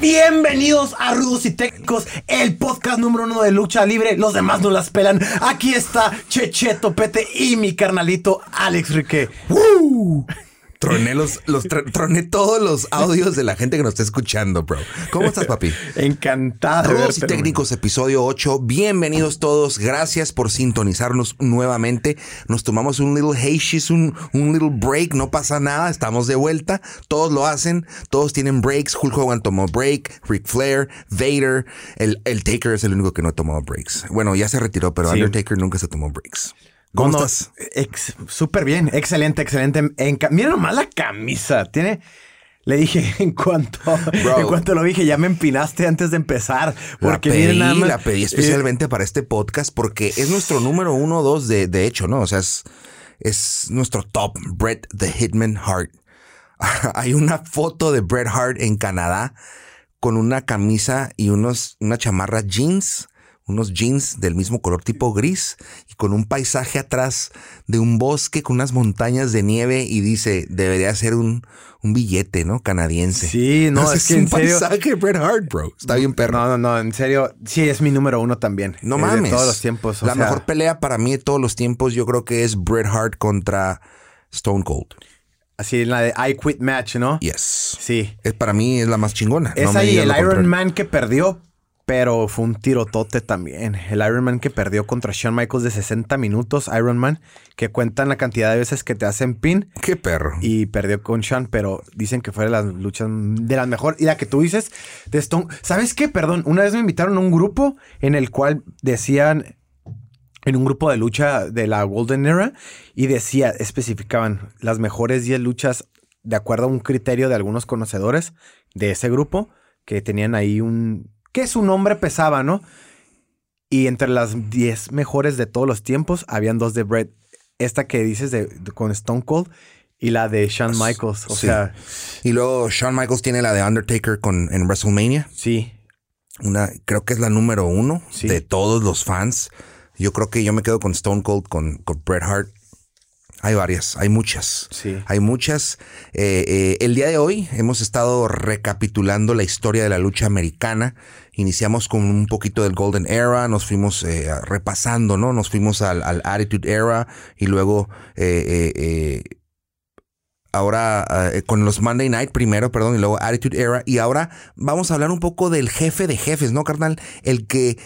Bienvenidos a Rudos y Técnicos, el podcast número uno de lucha libre. Los demás no las pelan. Aquí está Checheto Pete y mi carnalito Alex Rique. ¡Woo! Troné, los, los tr- troné todos los audios de la gente que nos está escuchando, bro. ¿Cómo estás, papi? Encantado Rudos y técnicos, episodio 8. Bienvenidos todos. Gracias por sintonizarnos nuevamente. Nos tomamos un little hashies, un, un little break. No pasa nada. Estamos de vuelta. Todos lo hacen. Todos tienen breaks. Hulk Hogan tomó break. Ric Flair, Vader. El, el Taker es el único que no ha tomado breaks. Bueno, ya se retiró, pero Sí. Undertaker nunca se tomó breaks. ¿Cómo No, estás? Súper bien, excelente, excelente. Enca- Mira nomás la camisa. Tiene. Le dije en cuanto, Bro. en cuanto lo dije, ya me empinaste antes de empezar. Porque la pedí, miren nada más. la pedí eh, especialmente para este podcast porque es nuestro número uno o dos de, de hecho, ¿no? O sea, es, es nuestro top, Bret the Hitman Hart. Hay una foto de Bret Hart en Canadá con una camisa y unos, una chamarra jeans, unos jeans del mismo color tipo gris y con un paisaje atrás de un bosque con unas montañas de nieve y dice, debería ser un, un billete, ¿no? Canadiense. Sí, no, es que un en serio- paisaje Bret Hart, bro. Está bien perro. No, no, no, en serio. Sí, es mi número uno también. No Es de mames. todos los tiempos. o la sea, mejor pelea para mí de todos los tiempos, yo creo que es Bret Hart contra Stone Cold. Así en la de I Quit Match, ¿no? Yes. Sí. Es para mí es la más chingona. Es No ahí el Iron contrario. Man que perdió, pero fue un tirotote también. El Iron Man que perdió contra Shawn Michaels de 60 minutos, Iron Man, que cuentan la cantidad de veces que te hacen pin Qué perro. y perdió con Shawn, pero dicen que fue de las luchas de las mejores. Y la que tú dices de Stone. ¿Sabes qué? Perdón, una vez me invitaron a un grupo en el cual decían. En un grupo de lucha de la Golden Era y decía, especificaban las mejores 10 luchas de acuerdo a un criterio de algunos conocedores de ese grupo que tenían ahí un. Que su nombre pesaba, ¿no? Y entre las 10 mejores de todos los tiempos, habían dos de Bret. Esta que dices de, de- con Stone Cold y la de Shawn Michaels. O Sí. sea, Y luego Shawn Michaels tiene la de Undertaker con, en WrestleMania. sí. Una, creo que es la número uno Sí. de todos los fans. Yo creo que yo me quedo con Stone Cold, con, con Bret Hart. Hay varias, hay muchas. Sí. Hay muchas. Eh, eh, el día de hoy hemos estado recapitulando la historia de la lucha americana. Iniciamos con un poquito del Golden Era, nos fuimos eh, repasando, ¿no? Nos fuimos al, al Attitude Era y luego ahora eh, con los Monday Night primero, perdón, y luego Attitude Era. Y ahora vamos a hablar un poco del jefe de jefes, ¿no, carnal? El que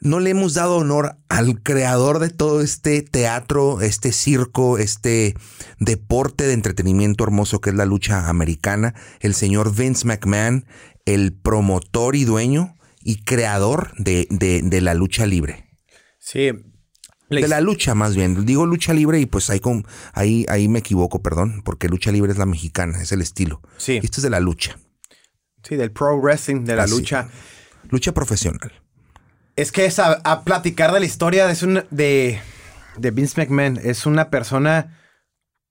no le hemos dado honor al creador de todo este teatro, este circo, este deporte de entretenimiento hermoso que es la lucha americana, el señor Vince McMahon, el promotor y dueño y creador de, de- de la lucha libre. Sí. De la lucha más bien. Digo lucha libre y pues ahí, con, ahí, ahí me equivoco, perdón, porque lucha libre es la mexicana, es el estilo. Sí. Esto es de la lucha. Sí, del pro wrestling, de la Así. lucha. Lucha profesional. Es que es a, a platicar de la historia de, es un- de, de Vince McMahon. Es una persona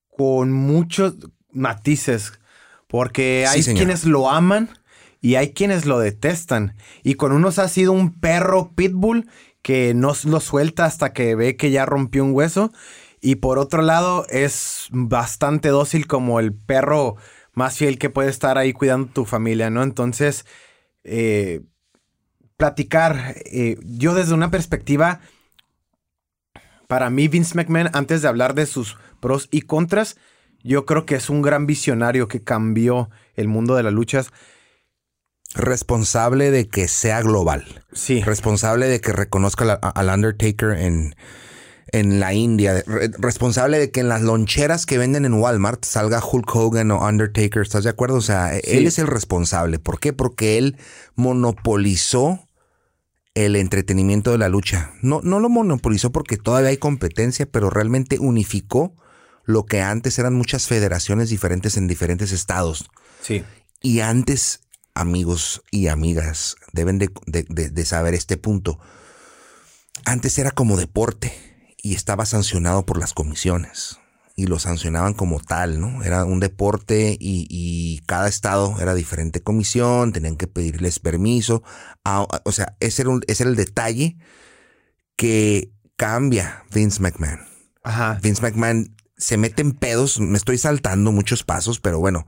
con muchos matices. Porque hay quienes lo aman y hay quienes lo detestan. Y con unos ha sido un perro pitbull que no lo suelta hasta que ve que ya rompió un hueso. Y por otro lado, es bastante dócil como el perro más fiel que puede estar ahí cuidando tu familia, ¿no? Entonces, eh, platicar, eh, yo desde una perspectiva, para mí Vince McMahon, antes de hablar de sus pros y contras, yo creo que es un gran visionario que cambió el mundo de las luchas. Responsable de que sea global. Sí, Responsable de que reconozca la- a- al Undertaker en, en la India. Re- responsable de que en las loncheras que venden en Walmart salga Hulk Hogan o Undertaker. ¿Estás de acuerdo? O sea, él es el responsable. ¿Por qué? Porque él monopolizó el entretenimiento de la lucha. No, no lo monopolizó porque todavía hay competencia, pero realmente unificó lo que antes eran muchas federaciones diferentes en diferentes estados. sí. Y antes, amigos y amigas, deben de, de- de- de saber este punto. Antes era como deporte y estaba sancionado por las comisiones. Y lo sancionaban como tal, ¿no? Era un deporte y, y cada estado era diferente comisión, tenían que pedirles permiso. Ah, o sea, ese era, un- ese era el detalle que cambia Vince McMahon. Ajá. Vince McMahon se mete en pedos, me estoy saltando muchos pasos, pero bueno,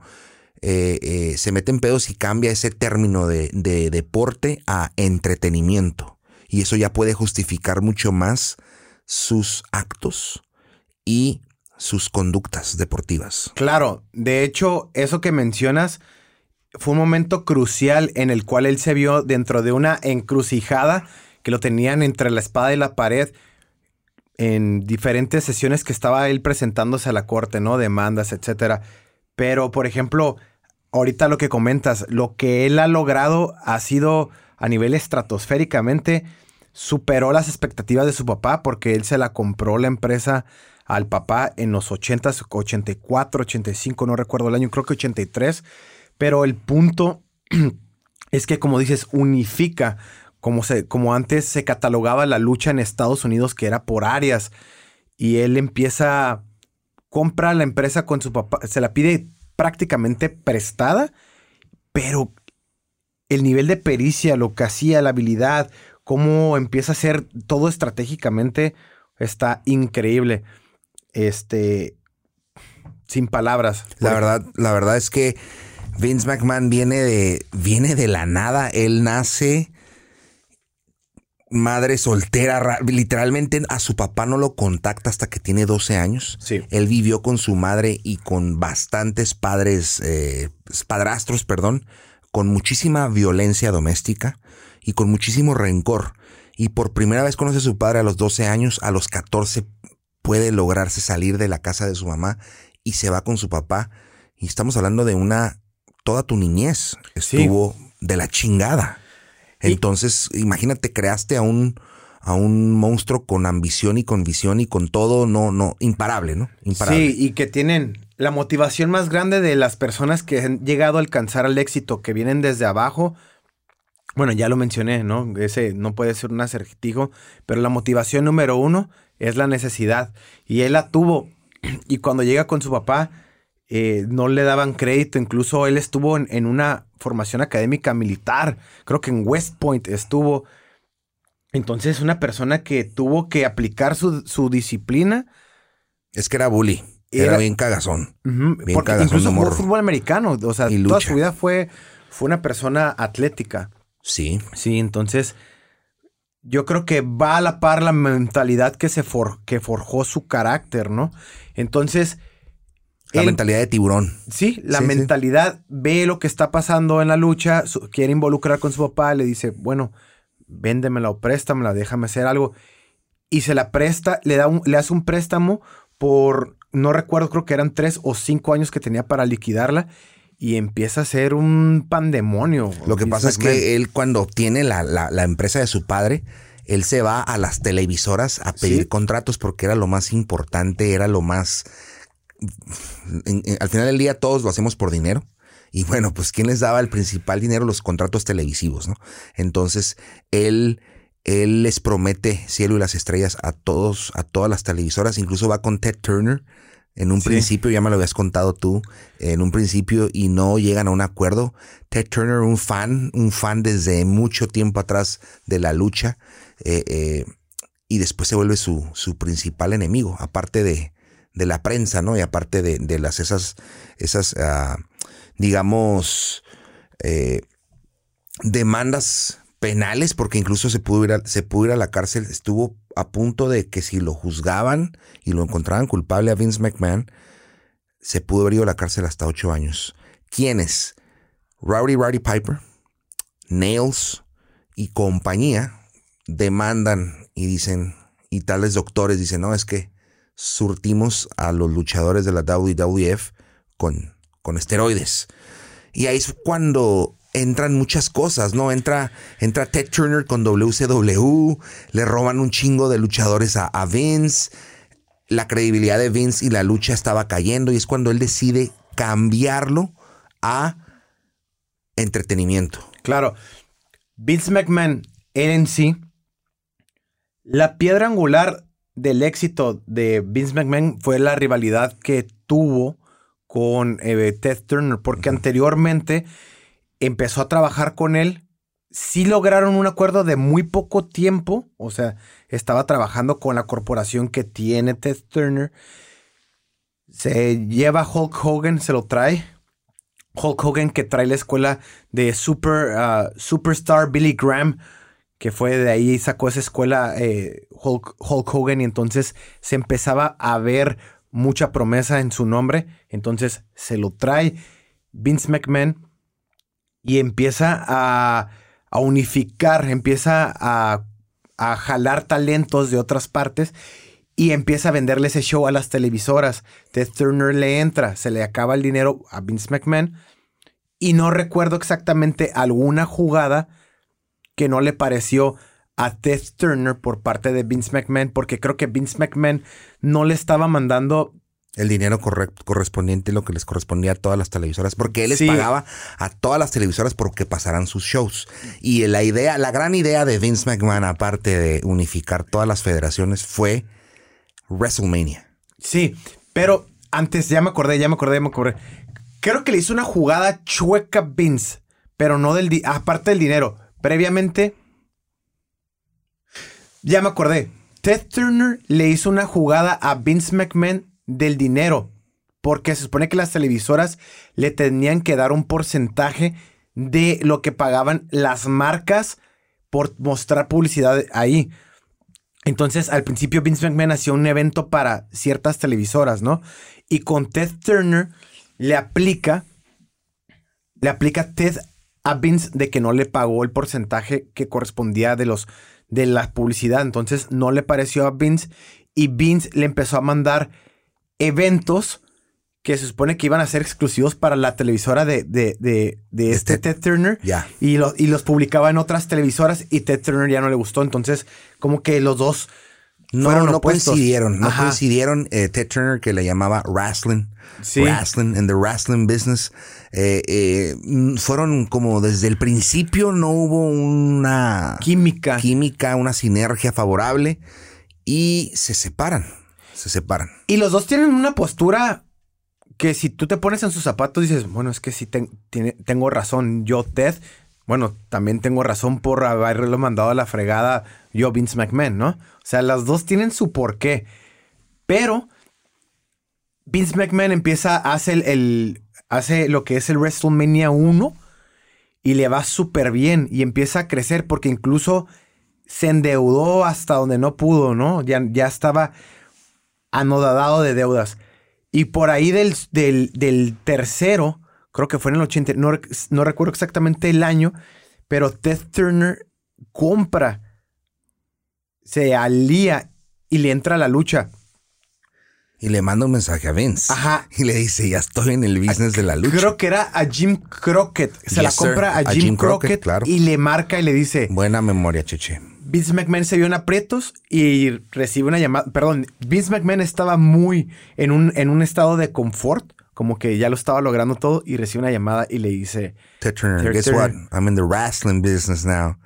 eh, eh, se mete en pedos y cambia ese término de, de deporte a entretenimiento. Y eso ya puede justificar mucho más sus actos y sus conductas deportivas. Claro, de hecho, eso que mencionas fue un momento crucial en el cual él se vio dentro de una encrucijada que lo tenían entre la espada y la pared en diferentes sesiones que estaba él presentándose a la corte, ¿no? Demandas, etcétera. Pero, por ejemplo, ahorita lo que comentas, lo que él ha logrado ha sido a nivel estratosféricamente superó las expectativas de su papá porque él se la compró la empresa al papá en los 80, 84, 85, no recuerdo el año, creo que 83. Pero el punto es que, como dices, unifica, como, se, como antes se catalogaba la lucha en Estados Unidos, que era por áreas. Y él empieza, compra la empresa con su papá, se la pide prácticamente prestada, pero el nivel de pericia, lo que hacía, la habilidad, cómo empieza a ser todo estratégicamente, está increíble. Este, sin palabras. La verdad, la verdad es que Vince McMahon viene de, viene de la nada. Él nace madre soltera, literalmente a su papá no lo contacta hasta que tiene 12 años. Sí. Él vivió con su madre y con bastantes padres, eh, padrastros, perdón, con muchísima violencia doméstica y con muchísimo rencor. Y por primera vez conoce a su padre a los 12 años, a los 14 puede lograrse salir de la casa de su mamá y se va con su papá. Y estamos hablando de una, toda tu niñez estuvo de la chingada. Entonces, imagínate, creaste a un, a un monstruo con ambición y con visión y con todo, no, no, imparable, ¿no? Imparable. Sí, y que tienen la motivación más grande de las personas que han llegado a alcanzar el éxito, que vienen desde abajo. Bueno, ya lo mencioné, ¿no? Ese no puede ser un acertijo, pero la motivación número uno es la necesidad. Y él la tuvo. Y cuando llega con su papá, eh, no le daban crédito. Incluso él estuvo en, una formación académica militar. Creo que en West Point estuvo. Entonces, una persona que tuvo que aplicar su, disciplina. Es que era bully. Era, bien cagazón. porque incluso jugó fútbol americano. O sea, toda su vida fue, fue una persona atlética. Sí. Sí, entonces yo creo que va a la par la mentalidad que se que forjó su carácter, ¿no? Entonces. La mentalidad de tiburón. Sí, la mentalidad ve lo que está pasando en la lucha, quiere involucrar con su papá, le dice, bueno, véndemela o préstamela, déjame hacer algo. Y se la presta, le, da un, le hace un préstamo por, no recuerdo, creo que eran tres o cinco años que tenía para liquidarla y empieza a ser un pandemonio. Lo que pasa es que él cuando obtiene la, la, empresa de su padre, él se va a las televisoras a pedir contratos porque era lo más importante, era lo más... al final del día todos lo hacemos por dinero. Y bueno, pues ¿quién les daba el principal dinero? Los contratos televisivos, ¿no? Entonces, él, él les promete cielo y las estrellas a todos, a todas las televisoras, incluso va con Ted Turner en un principio, ya me lo habías contado tú, en un principio y no llegan a un acuerdo. Ted Turner, un fan, un fan desde mucho tiempo atrás de la lucha, eh, eh, y después se vuelve su, su principal enemigo, aparte de, de, la prensa, ¿no? Y aparte de, de las esas, esas uh, digamos, eh, demandas penales, porque incluso se pudo, ir a, se pudo ir a la cárcel, estuvo a punto de que si lo juzgaban y lo encontraban culpable a Vince McMahon, se pudo haber ido a la cárcel hasta ocho años. ¿Quiénes? Rowdy Roddy Piper, Nails y compañía demandan y dicen, y tales doctores dicen, no, es que surtimos a los luchadores de la WWF con, con esteroides. Y ahí es cuando entran muchas cosas, ¿no? Entra, entra Ted Turner con WCW, le roban un chingo de luchadores a, Vince, la credibilidad de Vince y la lucha estaba cayendo y es cuando él decide cambiarlo a entretenimiento. Claro, Vince McMahon, en sí, la piedra angular del éxito de Vince McMahon fue la rivalidad que tuvo con eh, Ted Turner, porque anteriormente empezó a trabajar con él. Sí lograron un acuerdo de muy poco tiempo, o sea, estaba trabajando con la corporación que tiene Ted Turner. Se lleva Hulk Hogan, se lo trae. Hulk Hogan que trae la escuela de Super, uh, Superstar Billy Graham, que fue de ahí, sacó esa escuela eh, Hulk, Hulk Hogan y entonces se empezaba a ver mucha promesa en su nombre. Entonces se lo trae Vince McMahon y empieza a, a unificar, empieza a, a jalar talentos de otras partes y empieza a venderle ese show a las televisoras. Ted Turner le entra, se le acaba el dinero a Vince McMahon y no recuerdo exactamente alguna jugada que no le pareció a Ted Turner por parte de Vince McMahon, porque creo que Vince McMahon no le estaba mandando el dinero correspondiente, lo que les correspondía a todas las televisoras, porque él les pagaba a todas las televisoras porque pasaran sus shows. Y la idea, la gran idea de Vince McMahon, aparte de unificar todas las federaciones, fue WrestleMania. Sí, pero antes ya me acordé, ya me acordé, ya me acordé. Creo que le hizo una jugada chueca Vince, pero no del aparte del dinero. Previamente, ya me acordé. Ted Turner le hizo una jugada a Vince McMahon del dinero, porque se supone que las televisoras le tenían que dar un porcentaje de lo que pagaban las marcas por mostrar publicidad ahí. Entonces, al principio Vince McMahon hacía un evento para ciertas televisoras, ¿no? Y con Ted Turner le aplica, le aplica Ted a Vince de que no le pagó el porcentaje que correspondía de los de la publicidad. Entonces, no le pareció a Vince y Vince le empezó a mandar eventos que se supone que iban a ser exclusivos para la televisora de, de, de, este, Ted Turner. Y, y los publicaba en otras televisoras y Ted Turner ya no le gustó. Entonces, como que los dos no, no coincidieron. No coincidieron. Eh, Ted Turner, que le llamaba wrestling. Wrestling, en the wrestling business. Eh, eh, fueron como desde el principio no hubo una química. Química, una sinergia favorable. Y se separan se separan. Y los dos tienen una postura que si tú te pones en sus zapatos dices, bueno, es que sí tengo razón, yo Ted, bueno, también tengo razón por haberlo mandado a la fregada yo Vince McMahon, ¿no? O sea, las dos tienen su porqué, pero Vince McMahon empieza, hace, el, hace lo que es el WrestleMania 1 y le va súper bien y empieza a crecer porque incluso se endeudó hasta donde no pudo, ¿no? Ya, ya estaba anodadado de deudas. Y por ahí del, del, tercero, creo que fue en el 80, no, no, recuerdo exactamente el año, pero Ted Turner compra, se alía y le entra a la lucha. Y le manda un mensaje a Vince. Ajá. Y le dice, ya estoy en el business de la lucha. Creo que era a Jim Crockett. Se la compra a Jim, Crockett, claro. y le marca y le dice... Buena memoria, Cheche. Vince McMahon se vio en aprietos y recibe una llamada. Perdón, Vince McMahon estaba muy en un, en un estado de confort, como que ya lo estaba logrando todo y recibe una llamada y le dice: Ted Turner, guess what? I'm in the wrestling business now.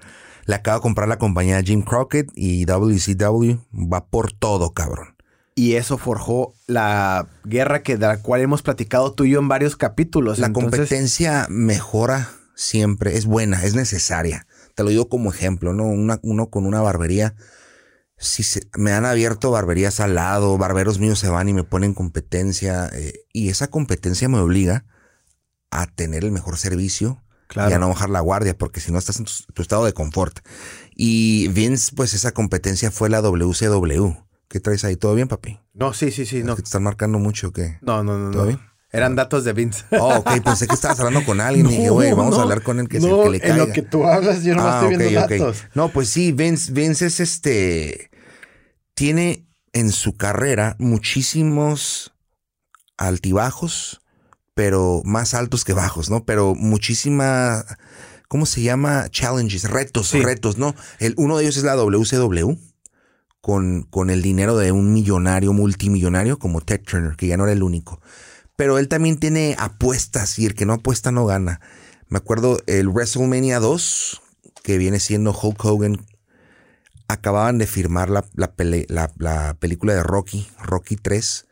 Le acabo de comprar la compañía Jim Crockett y WCW va por todo, cabrón. Y eso forjó la guerra que de la cual hemos platicado tú y yo en varios capítulos. La competencia mejora siempre, es buena, es necesaria. Te lo digo como ejemplo, ¿no? uno con una barbería. Si se, me han abierto barberías al lado, barberos míos se van y me ponen competencia. Eh, y esa competencia me obliga a tener el mejor servicio y a no bajar la guardia, porque si no estás en tu, estado de confort. Y Vince, pues esa competencia fue la WCW. ¿Qué traes ahí? ¿Todo bien, papi? No, sí, sí, sí. no. te están marcando mucho que. No, no, no. ¿Todo bien? Eran datos de Vince. Oh, ok, pensé que estabas hablando con alguien y dije, güey, vamos a hablar con él que, no, que le caiga. En lo que tú hablas, yo no ah, estoy viendo datos. No, pues sí, Vince, Vince es este. Tiene en su carrera muchísimos altibajos, pero más altos que bajos, ¿no? Pero muchísima. ¿Cómo se llama? Challenges, retos, retos, ¿no? El, uno de ellos es la WCW. Con, con el dinero de un millonario, multimillonario como Ted Turner, que ya no era el único. Pero él también tiene apuestas y el que no apuesta no gana. Me acuerdo el WrestleMania 2, que viene siendo Hulk Hogan. Acababan de firmar la, película de Rocky, Rocky 3.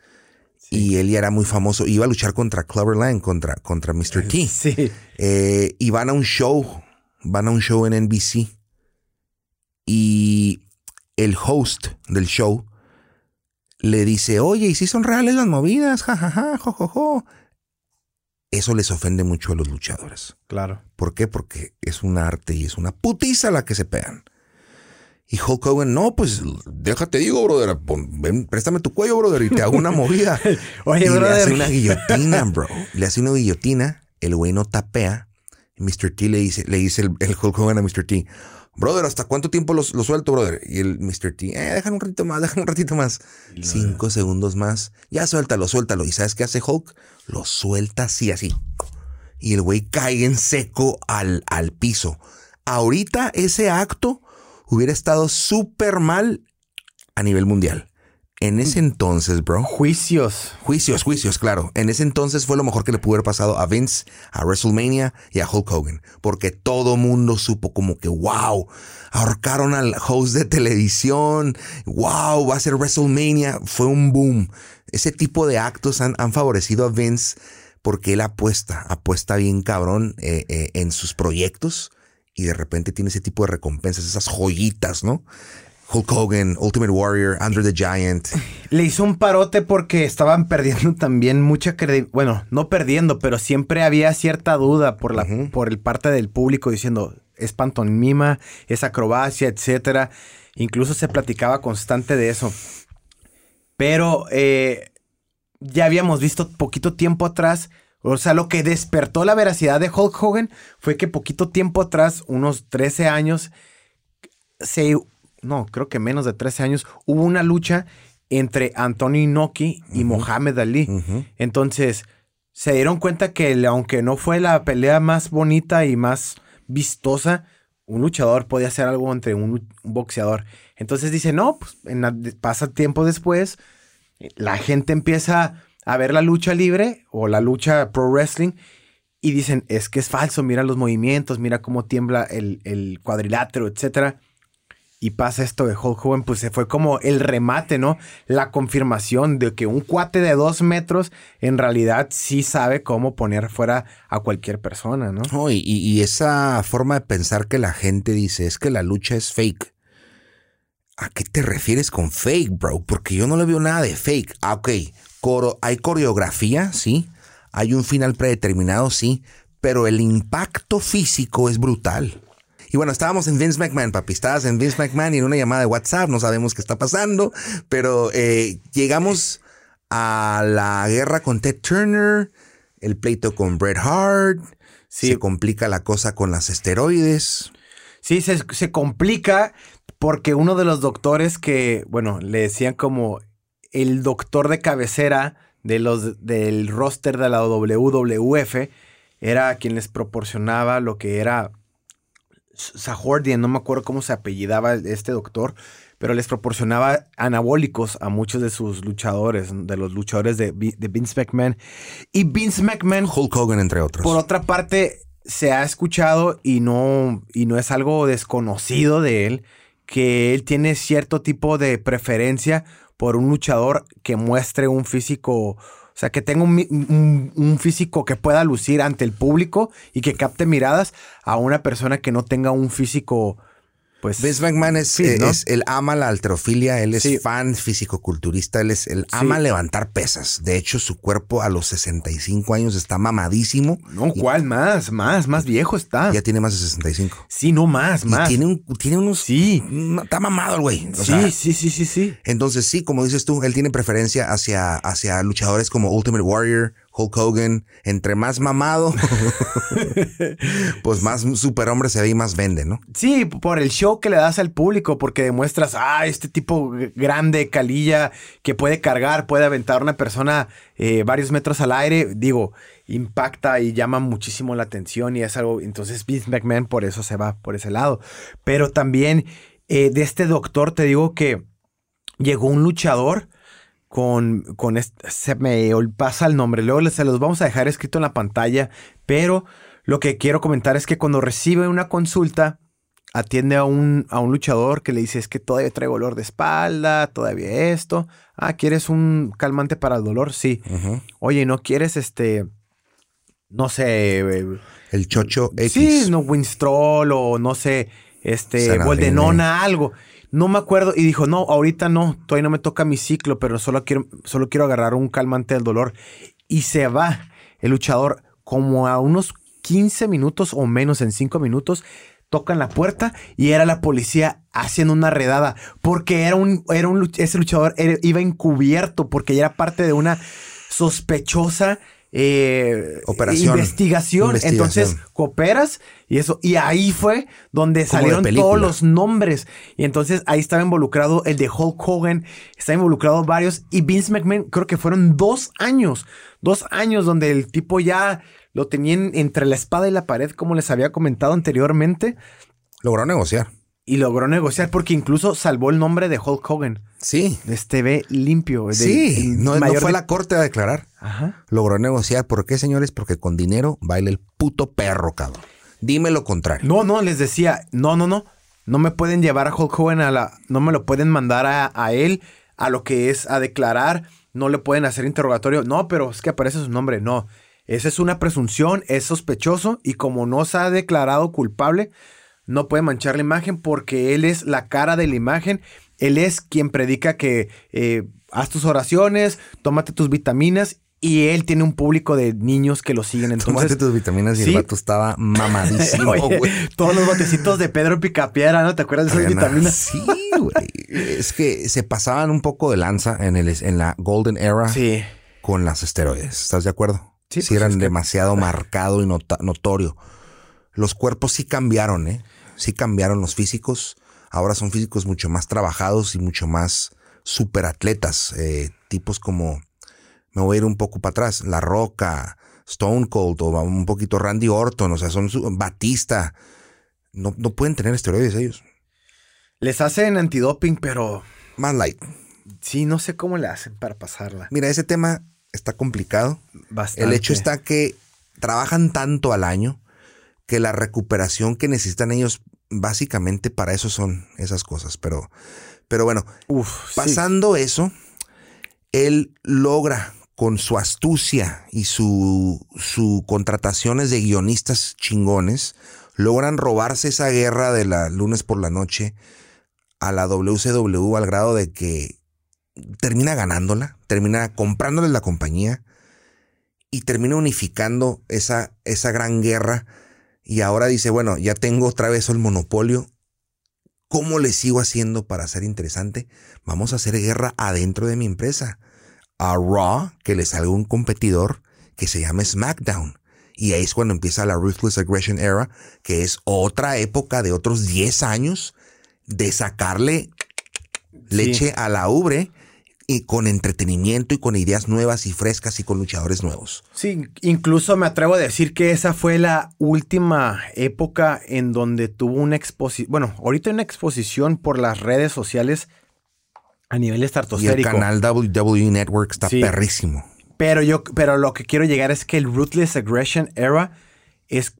Y él ya era muy famoso. Iba a luchar contra Cloverland, contra, contra Mr. T. Sí. Eh, y van a un show. Van a un show en NBC. Y el host del show le dice, oye, ¿y si son reales las movidas? Ja, ja, ja, jo, jo, jo. Eso les ofende mucho a los luchadores. Claro. ¿Por qué? Porque es un arte y es una putiza la que se pegan. Y Hulk Hogan, no, pues déjate digo, brother, pon- ven, préstame tu cuello, brother, y te hago una movida. Oye, y le brother. hace una guillotina, bro. Le hace una guillotina, el güey no tapea. Mr. T le dice, le dice el, el Hulk Hogan a Mr. T, brother, ¿hasta cuánto tiempo lo, lo suelto, brother? Y el Mr. T, eh, déjame un ratito más, déjame un ratito más. Cinco segundos más. Ya suéltalo, suéltalo. ¿Y sabes qué hace Hulk? Lo suelta así, así. Y el güey cae en seco al, al piso. Ahorita ese acto hubiera estado súper mal a nivel mundial. En ese entonces, bro. Juicios. Juicios, juicios, claro. En ese entonces fue lo mejor que le pudo haber pasado a Vince, a WrestleMania y a Hulk Hogan. Porque todo mundo supo como que, wow, ahorcaron al host de televisión. Wow, va a ser WrestleMania. Fue un boom. Ese tipo de actos han, han favorecido a Vince porque él apuesta, apuesta bien cabrón eh, eh, en sus proyectos. Y de repente tiene ese tipo de recompensas, esas joyitas, ¿no? Hulk Hogan, Ultimate Warrior, Under the Giant. Le hizo un parote porque estaban perdiendo también mucha credibilidad. Bueno, no perdiendo, pero siempre había cierta duda por la por el parte del público diciendo es pantomima, es acrobacia, etcétera. Incluso se platicaba constante de eso. Pero eh, ya habíamos visto poquito tiempo atrás. O sea, lo que despertó la veracidad de Hulk Hogan fue que poquito tiempo atrás, unos 13 años, se, no, creo que menos de 13 años, hubo una lucha entre Anthony Inoki y Mohamed Ali. Entonces, se dieron cuenta que aunque no fue la pelea más bonita y más vistosa, un luchador podía hacer algo entre un, un boxeador. Entonces dice, no, pues en la- pasa tiempo después, la gente empieza a ver la lucha libre o la lucha pro wrestling y dicen, es que es falso, mira los movimientos, mira cómo tiembla el, el cuadrilátero, etcétera. Y pasa esto de Hulk Hogan, pues se fue como el remate, ¿no? La confirmación de que un cuate de dos metros en realidad sí sabe cómo poner fuera a cualquier persona, ¿no? Y, esa forma de pensar que la gente dice es que la lucha es fake. ¿A qué te refieres con fake, bro? Porque yo no le veo nada de fake. Ah, ok. Hay coreografía, sí. Hay un final predeterminado, sí. Pero el impacto físico es brutal. Y bueno, estábamos en Vince McMahon, papi. Estabas en Vince McMahon y en una llamada de WhatsApp. No sabemos qué está pasando. Pero eh, llegamos a la guerra con Ted Turner, el pleito con Bret Hart. Sí. Se complica la cosa con las esteroides. Sí, se, se complica porque uno de los doctores que, bueno, le decían como el doctor de cabecera de los, del roster de la WWF era quien les proporcionaba lo que era Sahordian, no me acuerdo cómo se apellidaba este doctor, pero les proporcionaba anabólicos a muchos de sus luchadores, de los luchadores de, de Vince McMahon. Y Vince McMahon Hulk Hogan, entre otros. por otra parte, se ha escuchado y no, y no es algo desconocido de él, que él tiene cierto tipo de preferencia por un luchador que muestre un físico, o sea, que tenga un, un- un físico que pueda lucir ante el público y que capte miradas a una persona que no tenga un físico, pues... Vince McMahon es, Sí, eh, ¿no? es- él ama la alterofilia, él es Sí. fan físico-culturista, él, es, él Sí. ama levantar pesas. De hecho, su cuerpo a los 65 años está mamadísimo. No, ¿cuál más? Más, más viejo está. Ya tiene más de 65. Sí, no más, Y más. tiene, un, tiene unos... Sí. no, Está mamado el güey. O sí, sea, sí, sí, sí, sí. Entonces, sí, como dices tú, él tiene preferencia hacia, hacia luchadores como Ultimate Warrior, Hulk Hogan. Entre más mamado, pues más superhombre se ve y más vende, ¿no? Sí, por el show que le das al público, porque demuestras, ah, este tipo grande, calilla, que puede cargar, puede aventar a una persona eh, varios metros al aire, digo, impacta y llama muchísimo la atención y es algo, entonces Vince McMahon por eso se va por ese lado. Pero también eh, de este doctor te digo que llegó un luchador con, con este, se me pasa el nombre, luego se los vamos a dejar escrito en la pantalla, pero lo que quiero comentar es que cuando recibe una consulta, atiende a un, a un luchador que le dice es que todavía traigo dolor de espalda, todavía esto, ah, ¿quieres un calmante para el dolor? Sí. Oye, ¿no quieres este, no sé, eh, El chocho X. Sí, no, Winstrol o no sé, este. Boldenona, algo. no me acuerdo. Y dijo, no, ahorita no, todavía no me toca mi ciclo, pero solo quiero, solo quiero agarrar un calmante del dolor. Y se va el luchador como a unos 15 minutos o menos en 5 minutos tocan la puerta y era la policía haciendo una redada porque era un, era un ese luchador iba encubierto porque era parte de una sospechosa eh, Operación. Investigación. Entonces cooperas y eso. Y ahí fue donde salieron todos los nombres. Y entonces ahí estaba involucrado el de Hulk Hogan, estaba involucrado varios. Y Vince McMahon, creo que fueron dos años, dos años donde el tipo ya lo tenían entre la espada y la pared, como les había comentado anteriormente. Logró negociar. Y logró negociar porque incluso salvó el nombre de Hulk Hogan. Sí. Este ve limpio. sí, no, fue a la corte a declarar. Ajá. Logró negociar. ¿Por qué, señores? Porque con dinero baila el puto perro, cabrón. Dime lo contrario. No, no, les decía, no, no, no. No me pueden llevar a Hulk Hogan a la. No me lo pueden mandar a, a él a lo que es a declarar. No le pueden hacer interrogatorio. No, pero es que aparece su nombre. No. Esa es una presunción, es sospechoso y como no se ha declarado culpable, no puede manchar la imagen porque él es la cara de la imagen. Él es quien predica que eh, haz tus oraciones, tómate tus vitaminas y él tiene un público de niños que lo siguen. Entonces, Tómate tus vitaminas y el vato estaba mamadísimo, Todos los botecitos de Pedro Picapiedra, ¿no? ¿Te acuerdas de esas vitaminas? Sí, güey. es que se pasaban un poco de lanza en, el, en la Golden Era con las esteroides. ¿Estás de acuerdo? Sí, pues eran demasiado marcado y notorio. Los cuerpos sí cambiaron, ¿eh? Sí cambiaron los físicos. Ahora son físicos mucho más trabajados y mucho más superatletas. Eh, tipos como, me voy a ir un poco para atrás, La Roca, Stone Cold o un poquito Randy Orton, o sea, son Batista. No, no pueden tener esteroides ellos. Les hacen antidoping, pero... Más light. Sí, no sé cómo le hacen para pasarla. Mira, ese tema está complicado. Bastante. El hecho está que trabajan tanto al año que la recuperación que necesitan ellos básicamente para eso son esas cosas. Pero, pero bueno, pasando eso, él logra con su astucia y su, su contrataciones de guionistas chingones, logran robarse esa guerra de la lunes por la noche a la WCW al grado de que termina ganándola, termina comprándoles la compañía y termina unificando esa, esa gran guerra. Y ahora dice, bueno, ya tengo otra vez el monopolio. ¿Cómo le sigo haciendo para ser interesante? Vamos a hacer guerra adentro de mi empresa. A Raw, que le salga un competidor que se llame SmackDown. Y ahí es cuando empieza la Ruthless Aggression Era, que es otra época de otros 10 años de sacarle leche a la ubre y con entretenimiento y con ideas nuevas y frescas y con luchadores nuevos. Sí, incluso me atrevo a decir que esa fue la última época en donde tuvo una exposición, bueno, ahorita una exposición por las redes sociales a nivel estratosférico. Y el canal WWE Network está perrísimo. Pero yo, pero lo que quiero llegar es que el Ruthless Aggression Era es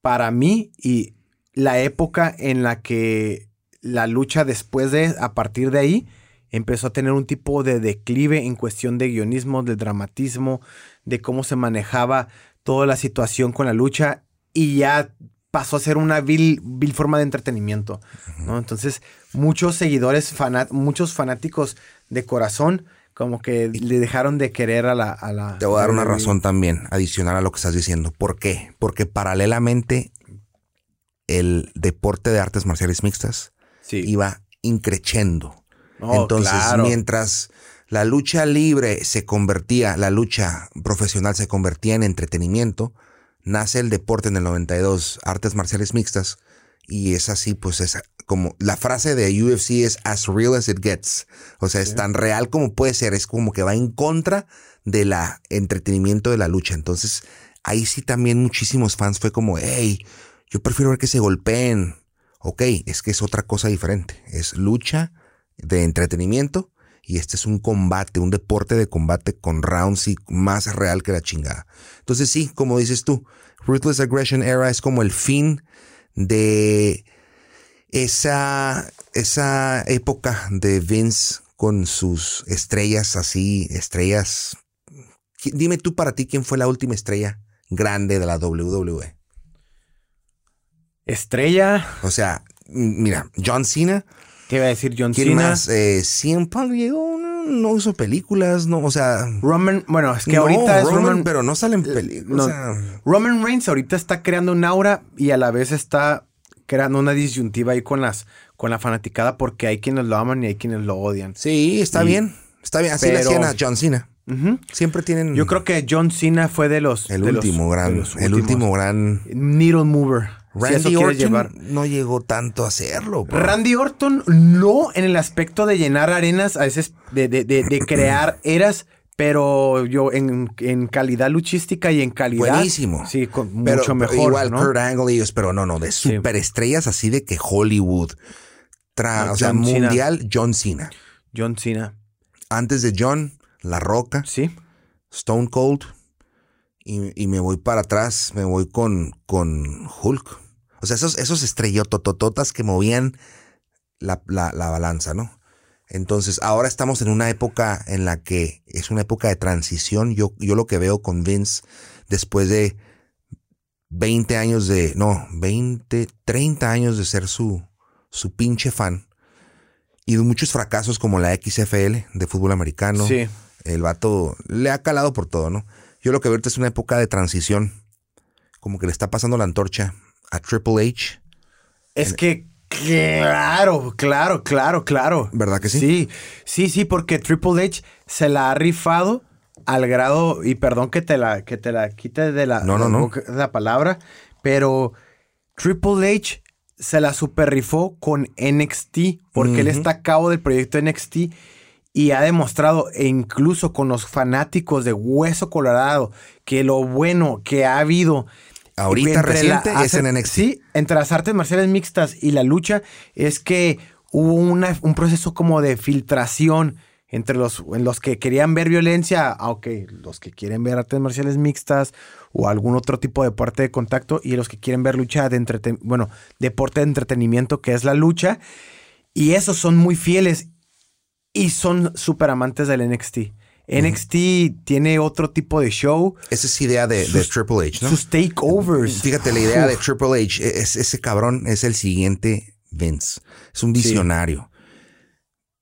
para mí y la época en la que la lucha después de, a partir de ahí, empezó a tener un tipo de declive en cuestión de guionismo, de dramatismo, de cómo se manejaba toda la situación con la lucha y ya pasó a ser una vil, forma de entretenimiento, ¿no? Entonces, muchos seguidores, muchos fanáticos de corazón, como que le dejaron de querer a la... A la Te voy a dar una razón también, adicional a lo que estás diciendo. ¿Por qué? Porque paralelamente el deporte de artes marciales mixtas iba increciendo. Entonces, mientras la lucha libre se convertía, la lucha profesional se convertía en entretenimiento, nace el deporte en el 92, artes marciales mixtas, y es así, pues es como la frase de UFC es as real as it gets. O sea, es tan real como puede ser, es como que va en contra de la entretenimiento de la lucha. Entonces, ahí sí también muchísimos fans fue como, hey, yo prefiero ver que se golpeen. Ok, es que es otra cosa diferente. Es lucha de entretenimiento y este es un combate, un deporte de combate con rounds y más real que la chingada. Entonces sí, como dices tú, Ruthless Aggression Era es como el fin de esa, esa época de Vince con sus estrellas así, estrellas. Dime tú para ti quién fue la última estrella grande de la WWE. Estrella. O sea, mira, John Cena Te iba a decir John ¿Quién Cena. más? Eh, CM Punk llegó, no, no hizo películas, no, o sea... Roman, bueno, es que no, ahorita es Roman, Roman. pero no salen películas. no, o sea, Roman Reigns ahorita está creando un aura y a la vez está creando una disyuntiva ahí con las con la fanaticada porque hay quienes lo aman y hay quienes lo odian. sí, está Y- bien. Está bien. Así le pero- hacían a John Cena. Siempre tienen Yo creo que John Cena fue de los el de último gran, los el último gran. needle mover. Si eso Randy Orton llevar. no llegó tanto a hacerlo. bro. Randy Orton no en el aspecto de llenar arenas, a veces de, de- de- de crear eras, pero yo en, en calidad luchística y en calidad. Buenísimo. Sí, con Pero mucho mejor. igual ¿no? Kurt Angle y ellos, pero no, no, de superestrellas así de que Hollywood. Tra- No, o sea, John Cena. mundial John Cena. John Cena. Antes de John, La Roca, Sí. Stone Cold. Y, y me voy para atrás, me voy con, con Hulk. O sea, esos, esos estrellototototas que movían la, la, la balanza, ¿no? Entonces, ahora estamos en una época en la que es una época de transición. Yo, yo lo que veo con Vince después de 20 años de, no, 20, 30 años de ser su, su pinche fan y de muchos fracasos como la XFL de fútbol americano. Sí. El vato le ha calado por todo, ¿no? Yo lo que veo es una época de transición. Como que le está pasando la antorcha a Triple H. Es que, claro, claro, claro, claro. ¿Verdad que sí? Sí, sí, sí, porque Triple H se la ha rifado al grado, y perdón que te la, que te la quite de la, No, no, no. la palabra, pero Triple H se la super rifó con NXT, porque él está a cabo del proyecto NXT y ha demostrado, e incluso con los fanáticos de Hueso Colorado, que lo bueno que ha habido Ahorita entre reciente la- es en NXT. Sí, entre las artes marciales mixtas y la lucha es que hubo una- un proceso como de filtración entre los, en los que querían ver violencia, aunque los que quieren ver artes marciales mixtas o algún otro tipo de deporte de contacto y los que quieren ver lucha de entreten bueno, deporte de entretenimiento que es la lucha. Y esos son muy fieles y son súper amantes del NXT. NXT tiene otro tipo de show. Esa es idea de, de Triple H, ¿no? Sus takeovers. Fíjate, la idea de. Triple H, e, es, ese cabrón es el siguiente Vince. Es un visionario.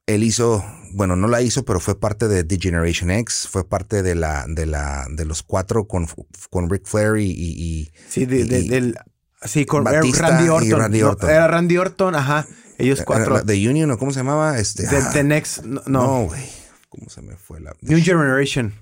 Él hizo, bueno, no la hizo, pero fue parte de The Generation X, fue parte de la, de la, de los cuatro con, con Ric Flair y, y- y- Sí, de- de- y- del. Sí, con Batista Randy y Orton. No, era Randy Orton, ajá. Ellos cuatro. The Union, ¿o cómo se llamaba? Este, The, ah, the Next. No. no, no. güey. ¿Cómo se me fue la? New Generation.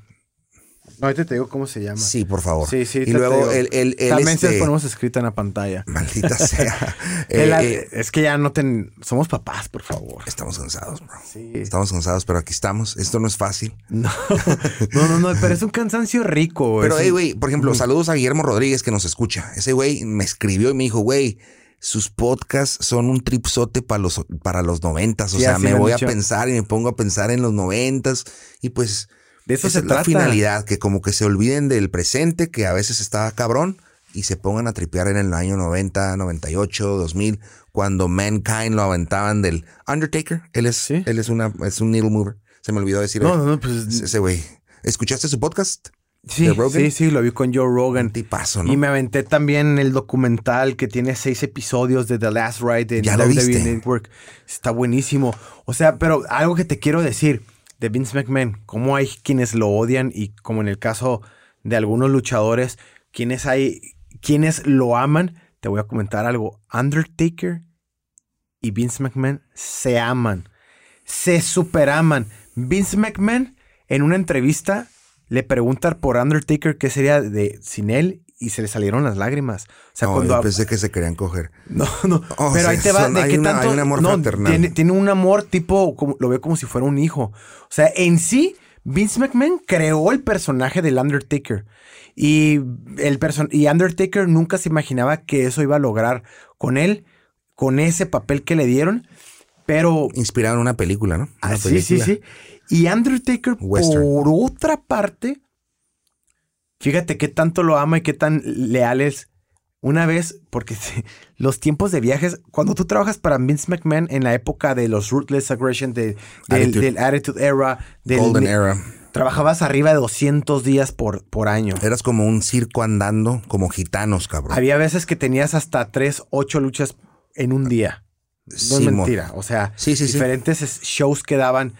No, ahorita te digo cómo se llama. Sí, por favor. Sí, sí. Y te- luego digo. él, él, También se este, las ponemos escrita en la pantalla. maldita sea. El- Eh, eh, es que ya no ten. Somos papás, por favor. estamos cansados, bro. Sí. Estamos cansados, pero aquí estamos. Esto no es fácil. No, no, no, no, pero es un cansancio rico. Pero, es hey, güey, por ejemplo, saludos a Guillermo Rodríguez que nos escucha. Ese güey me escribió y me dijo, güey, sus podcasts son un tripsote para los, para los noventas. O Sí, sea, me voy a pensar y me pongo a pensar en los noventas. Y pues, De eso esa se es la finalidad, que como que se olviden del presente, que a veces estaba cabrón, y se pongan a tripear en el año 90, 98, 2000, cuando Mankind lo aventaban del Undertaker. Él es, Sí. él es una, es un needle mover. Se me olvidó decir No, no, no, pues. ese güey. ¿Escuchaste su podcast? Sí, sí, sí, lo vi con Joe Rogan. Tipazo, ¿no? Y me aventé también el documental que tiene seis episodios de The Last Ride en Ya lo WWE viste. Network. Está buenísimo. O sea, pero algo que te quiero decir de Vince McMahon, cómo hay quienes lo odian y como en el caso de algunos luchadores, quienes hay, quienes lo aman. Te voy a comentar algo. Undertaker y Vince McMahon se aman. Se superaman. Vince McMahon en una entrevista le preguntan por Undertaker qué sería de sin él y se le salieron las lágrimas. O sea, No, cuando yo pensé que se querían coger. no, no, Oh, pero ahí te va son- de qué una- tanto hay un amor no, fraternal. tiene, tiene un amor tipo como lo veo como si fuera un hijo. O sea, en sí Vince McMahon creó el personaje del Undertaker y el person y Undertaker nunca se imaginaba que eso iba a lograr con él con ese papel que le dieron, pero Inspirado en una película, ¿no? Una Ah, sí, sí, sí. Y Undertaker, Western. por otra parte, fíjate qué tanto lo ama y qué tan leal es. Una vez, porque los tiempos de viajes, cuando tú trabajas para Vince McMahon en la época de los Ruthless Aggression, de, del, Attitude. del Attitude Era, del, Golden Era. trabajabas arriba de 200 días por, por año. Eras como un circo andando, como gitanos, cabrón. Había veces que tenías hasta 3, 8 luchas en un día. No es mentira. O sea, Sí, sí, sí. diferentes es- shows que daban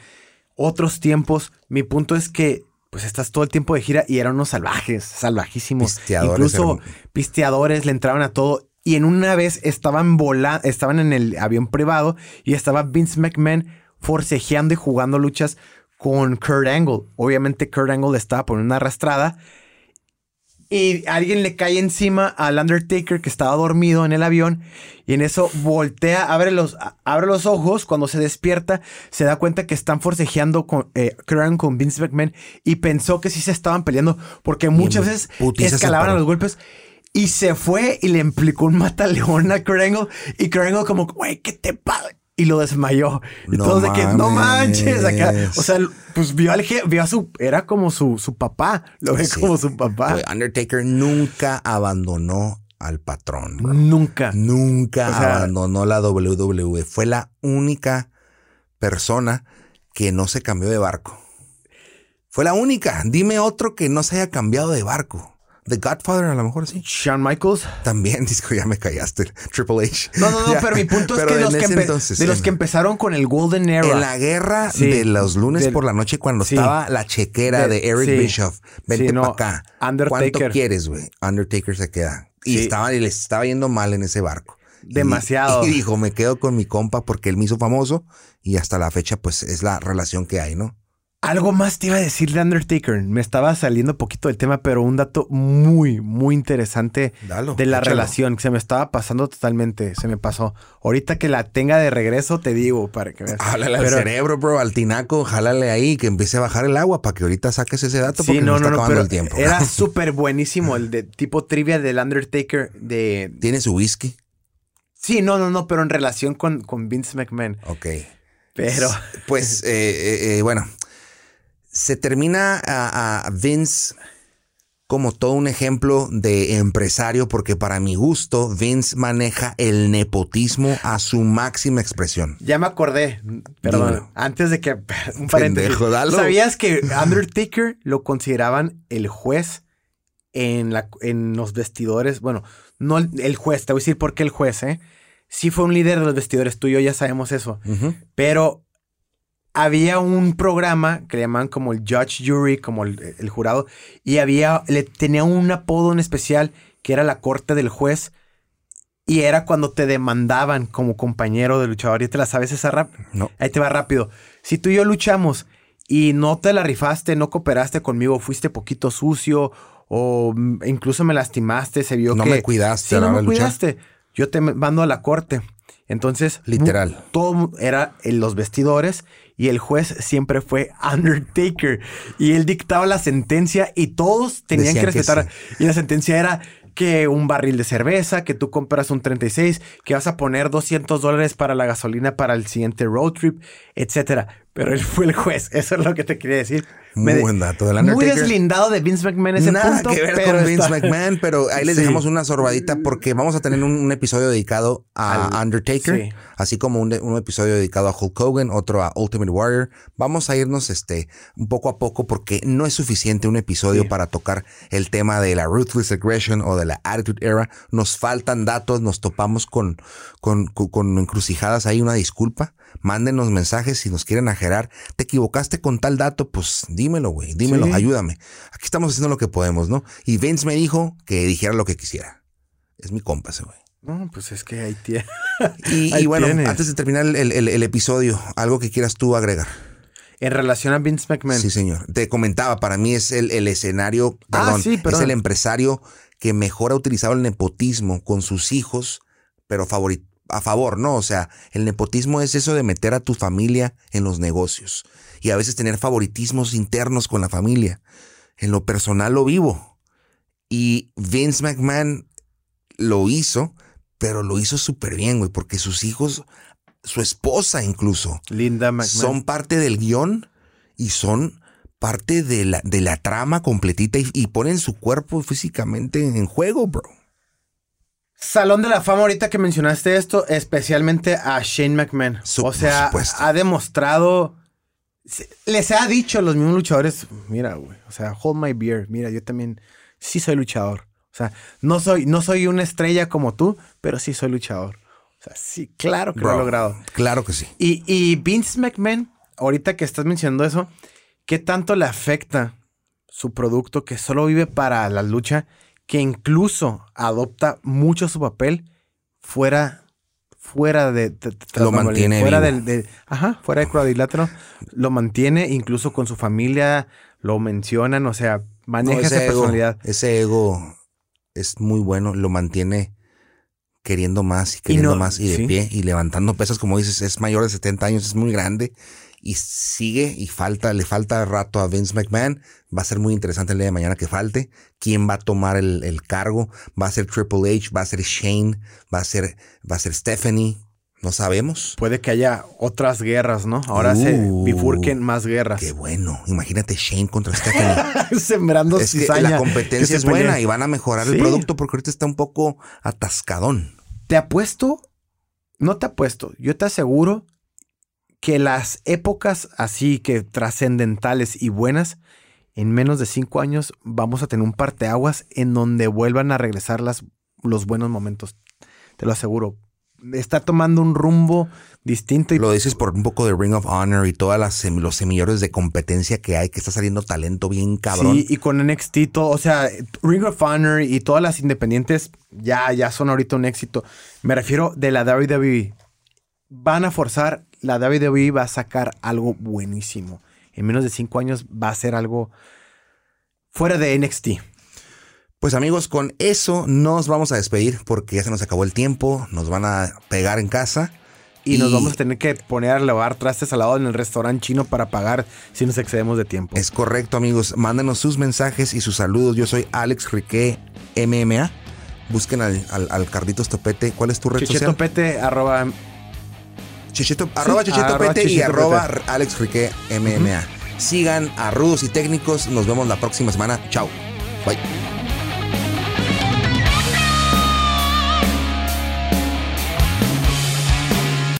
otros tiempos. Mi punto es que pues estás todo el tiempo de gira y eran unos salvajes, salvajísimos. Pisteadores, Incluso eran- pisteadores le entraban a todo. Y en una vez estaban volando, estaban en el avión privado y estaba Vince McMahon forcejeando y jugando luchas con Kurt Angle. Obviamente Kurt Angle le estaba poniendo una arrastrada y alguien le cae encima al Undertaker que estaba dormido en el avión y en eso voltea, abre los, abre los ojos, cuando se despierta se da cuenta que están forcejeando con, eh, con Vince McMahon y pensó que sí se estaban peleando porque muchas veces escalaban a los golpes y se fue y le implicó un mataleón a Kurt Angle y Kurt Angle como, güey, ¿qué te pasa? Y lo desmayó. Y No todos de que, no manches, acá. O sea, pues vio al je- vio a su, era como su, su papá. Lo ve Sí. como su papá. Undertaker nunca abandonó al patrón, bro. Nunca. Nunca O sea- abandonó la WWE. Fue la única persona que no se cambió de barco. Fue la única. Dime otro que no se haya cambiado de barco. The Godfather a lo mejor sí. Shawn Michaels. También, disco, ya me callaste. Triple H. No, no, no, Ya. pero mi punto es que, los entonces, de los en- que empezaron con el Golden Era. En la guerra Sí. de los lunes Del- por la noche cuando sí. estaba la chequera de, De- Eric sí. Bischoff. Vente no, para acá. Undertaker. ¿Cuánto quieres, güey? Undertaker se queda. Y estaba, y les estaba yendo mal en ese barco. Y- Demasiado. Y, dijo, me quedo con mi compa porque él me hizo famoso y hasta la fecha, pues, es la relación que hay, ¿no? Algo más te iba a decir de Undertaker. Me estaba saliendo poquito del tema, pero un dato muy, muy interesante Dalo, de la échalo. relación que se me estaba pasando totalmente. Se me pasó. Ahorita que la tenga de regreso, te digo para que veas. Jálale al Pero- cerebro, bro, al tinaco, jálale ahí, que empiece a bajar el agua para que ahorita saques ese dato porque Sí, no, me está no, no, acabando pero el tiempo. era súper buenísimo el de tipo trivia del Undertaker de... Tiene su whisky. Sí, no, no, no, pero en relación con, con Vince McMahon. Ok. Pero... Pues, eh, eh, eh, bueno, se termina a, a Vince como todo un ejemplo de empresario, porque para mi gusto, Vince maneja el nepotismo a su máxima expresión. Ya me acordé, perdón, antes de que un paréntesis. Pendejo. ¿Sabías que Undertaker lo consideraban el juez en, la, en los vestidores? Bueno, no el, juez, te voy a decir por qué el juez, ¿eh? Sí fue un líder de los vestidores, tú y yo ya sabemos eso. Pero había un programa que le llamaban como el Judge Jury, como el, el jurado, y había, le tenía un apodo en especial que era la corte del juez. Y era cuando te demandaban como compañero de luchador. ¿Y te la sabes esa rap? No. Ahí te va rápido. Si tú y yo luchamos y no te la rifaste, no cooperaste conmigo, fuiste poquito sucio o mm, incluso me lastimaste, se vio No que... me cuidaste Sí, no me luchar. cuidaste. Yo te mando a la corte. Entonces... Literal. Todo era en los vestidores y el juez siempre fue Undertaker. Y él dictaba la sentencia y todos tenían Decían que que respetar. Y la sentencia era que un barril de cerveza, que tú compras un 36, que vas a poner 200 dólares para la gasolina para el siguiente road trip, etcétera. Pero él fue el juez. Eso es lo que te quería decir. Muy buen dato del Muy deslindado de Vince McMahon ese Nada punto. que ver pero con Vince está- McMahon, pero ahí les Sí. dejamos una sorbadita porque vamos a tener un, un episodio dedicado a Al- Undertaker, sí. así como un, un episodio dedicado a Hulk Hogan, otro a Ultimate Warrior. Vamos a irnos este un poco a poco porque no es suficiente un episodio Sí. para tocar el tema de la Ruthless Aggression o de la Attitude Era. Nos faltan datos, nos topamos con, con, con- con encrucijadas ahí, una disculpa. Mándenos mensajes si nos quieren ajerar. Te equivocaste con tal dato, pues dímelo, güey, dímelo, Sí. ayúdame. Aquí estamos haciendo lo que podemos, ¿no? Y Vince me dijo que dijera lo que quisiera. Es mi compa ese, güey. No, pues es que ahí tiene. Y, Ahí y bueno, tienes. antes de terminar el, el- el episodio, algo que quieras tú agregar. En relación a Vince McMahon. Sí, señor. Te comentaba, para mí es el, el escenario, Ah, perdón, es el empresario que mejor ha utilizado el nepotismo con sus hijos, pero favori- a favor, ¿no? O sea, el nepotismo es eso de meter a tu familia en los negocios y a veces tener favoritismos internos con la familia. En lo personal lo vivo. Y Vince McMahon lo hizo, pero lo hizo súper bien, güey, porque sus hijos, su esposa incluso, Linda McMahon. son parte del guion y son parte de la, de la trama completita y, y ponen su cuerpo físicamente en juego, bro. Salón de la Fama, ahorita que mencionaste esto, especialmente a Shane McMahon. O sea, ha demostrado. Les ha dicho a los mismos luchadores: Mira, güey, o sea, hold my beer. Mira, yo también sí soy luchador. O sea, no soy, no soy una estrella como tú, pero sí soy luchador. O sea, sí, claro que lo ha logrado. Claro que sí. Y, y Vince McMahon, ahorita que estás mencionando eso, ¿qué tanto le afecta su producto que solo vive para la lucha, que incluso adopta mucho su papel fuera, fuera de, de- Lo mantiene fuera del, de- ajá, fuera de cuadrilátero, lo mantiene incluso con su familia, lo mencionan, o sea, maneja No, esa ego, personalidad. ese ego es muy bueno, lo mantiene queriendo más y queriendo no- más y de sí. pie y levantando pesas, como dices, es mayor de 70 años, es muy grande y sigue y falta, le falta rato a Vince McMahon. Va a ser muy interesante el día de mañana que falte. ¿Quién va a tomar el, el cargo? ¿Va a ser Triple H? ¿Va a ser Shane? ¿Va a ser, va a ser Stephanie? No sabemos. Puede que haya otras guerras, ¿no? Ahora se Uh, bifurquen más guerras. Qué bueno. Imagínate Shane contra Stephanie. Sembrando Es que la competencia es buena y van a mejorar el producto porque ahorita está un poco atascadón. Te apuesto, no te apuesto, yo te aseguro que las épocas así que trascendentales y buenas, en menos de cinco años vamos a tener un parteaguas en donde vuelvan a regresar las, los buenos momentos. Te lo aseguro. Está tomando un rumbo distinto y Lo dices por un poco de Ring of Honor y todas las sem- los semilleros de competencia que hay, que está saliendo talento bien cabrón. Sí, y con NXT, todo, o sea, Ring of Honor y todas las independientes ya, ya son ahorita un éxito. Me refiero de la WWE. Van a forzar, la WWE va a sacar algo buenísimo. En menos de cinco años va a ser algo fuera de NXT. Pues amigos, con eso nos vamos a despedir porque ya se nos acabó el tiempo, nos van a pegar en casa. Y, nos vamos a tener que poner a lavar trastes al lado en el restaurante chino para pagar si nos excedemos de tiempo. Es correcto, amigos. Mándenos sus mensajes y sus saludos. Yo soy Alex Riquet MMA. Busquen al, al, al Carlitos Topete. ¿Cuál es tu red social? Pete, arroba Chicheto, arroba Chicheto arroba Pete y arroba Pete. Alex Riquet MMA. Sigan a Rudos y Técnicos. Nos vemos la próxima semana. Chao. Bye.